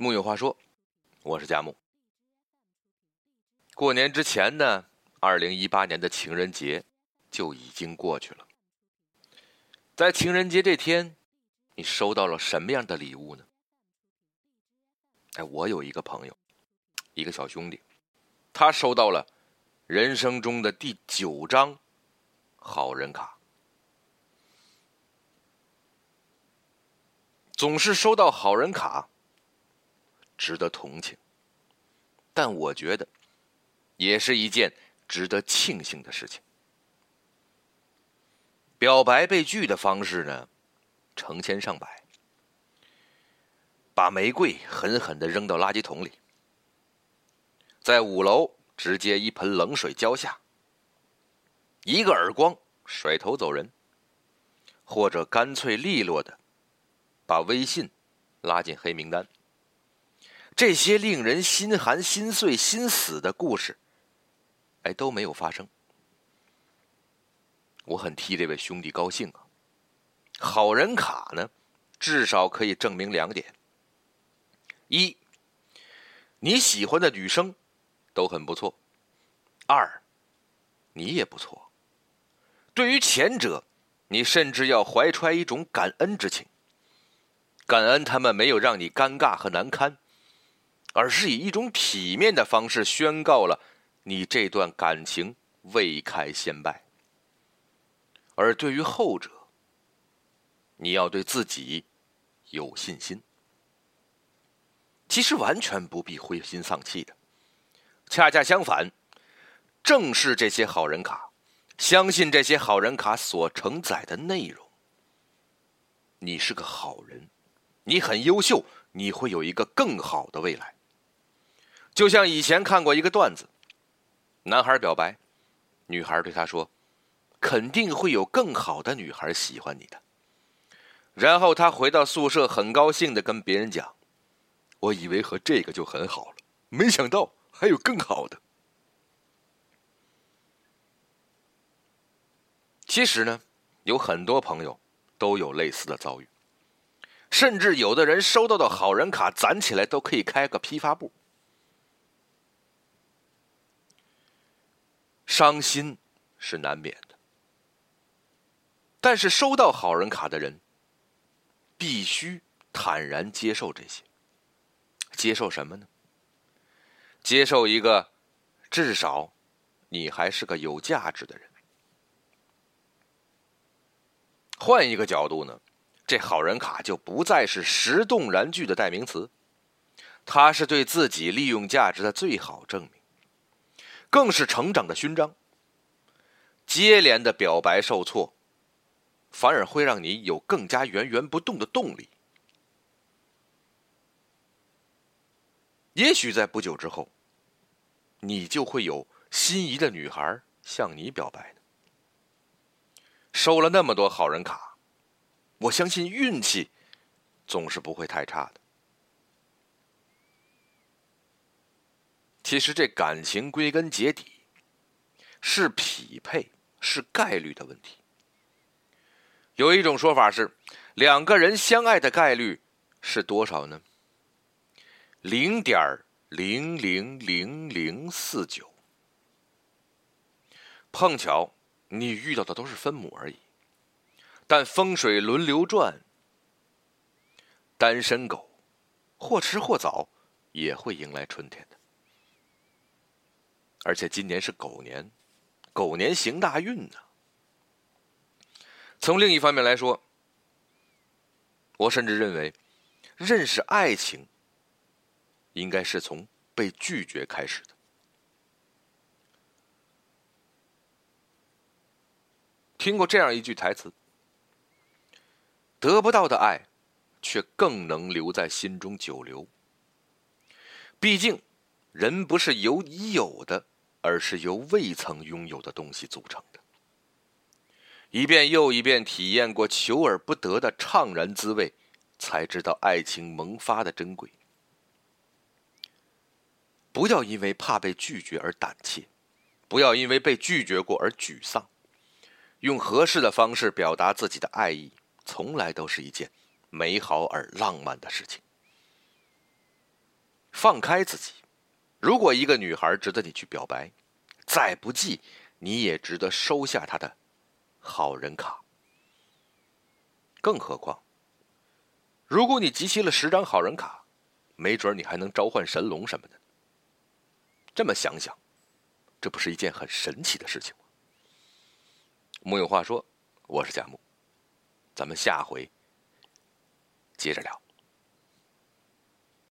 木有话说，我是佳木。过年之前呢，二零一八年的情人节就已经过去了。在情人节这天，你收到了什么样的礼物呢？哎，我有一个朋友，一个小兄弟，他收到了人生中的第九张好人卡。总是收到好人卡。值得同情，但我觉得也是一件值得庆幸的事情。表白被拒的方式呢，成千上百。把玫瑰狠狠的扔到垃圾桶里，在五楼直接一盆冷水浇下，一个耳光甩头走人，或者干脆利落的把微信拉进黑名单。这些令人心寒、心碎、心死的故事，哎，都没有发生。我很替这位兄弟高兴啊！好人卡呢，至少可以证明两点：一，你喜欢的女生都很不错；二，你也不错。对于前者，你甚至要怀揣一种感恩之情，感恩他们没有让你尴尬和难堪。而是以一种体面的方式宣告了你这段感情未开先败。而对于后者，你要对自己有信心。其实完全不必灰心丧气的，恰恰相反，正是这些好人卡，相信这些好人卡所承载的内容。你是个好人，你很优秀，你会有一个更好的未来。就像以前看过一个段子，男孩表白，女孩对他说：“肯定会有更好的女孩喜欢你的。”然后他回到宿舍，很高兴的跟别人讲：“我以为和这个就很好了，没想到还有更好的。”其实呢，有很多朋友都有类似的遭遇，甚至有的人收到的好人卡攒起来都可以开个批发部。伤心是难免的，但是收到好人卡的人必须坦然接受这些。接受什么呢？接受一个至少你还是个有价值的人。换一个角度呢，这好人卡就不再是石动燃具的代名词，它是对自己利用价值的最好证明。更是成长的勋章。接连的表白受挫，反而会让你有更加源源不动的动力。也许在不久之后，你就会有心仪的女孩向你表白呢。收了那么多好人卡，我相信运气总是不会太差的。其实这感情归根结底是匹配，是概率的问题。有一种说法是，两个人相爱的概率是多少呢？零点零零零零四九。碰巧你遇到的都是分母而已，但风水轮流转，单身狗或迟或早也会迎来春天的。而且今年是狗年，狗年行大运呢。从另一方面来说，我甚至认为，认识爱情应该是从被拒绝开始的。听过这样一句台词：“得不到的爱，却更能留在心中久留。”毕竟。人不是由已有的，而是由未曾拥有的东西组成的。一遍又一遍体验过求而不得的怅然滋味，才知道爱情萌发的珍贵。不要因为怕被拒绝而胆怯，不要因为被拒绝过而沮丧。用合适的方式表达自己的爱意，从来都是一件美好而浪漫的事情。放开自己。如果一个女孩值得你去表白，再不济，你也值得收下她的好人卡。更何况，如果你集齐了十张好人卡，没准你还能召唤神龙什么的。这么想想，这不是一件很神奇的事情吗？木有话说，我是贾木，咱们下回接着聊。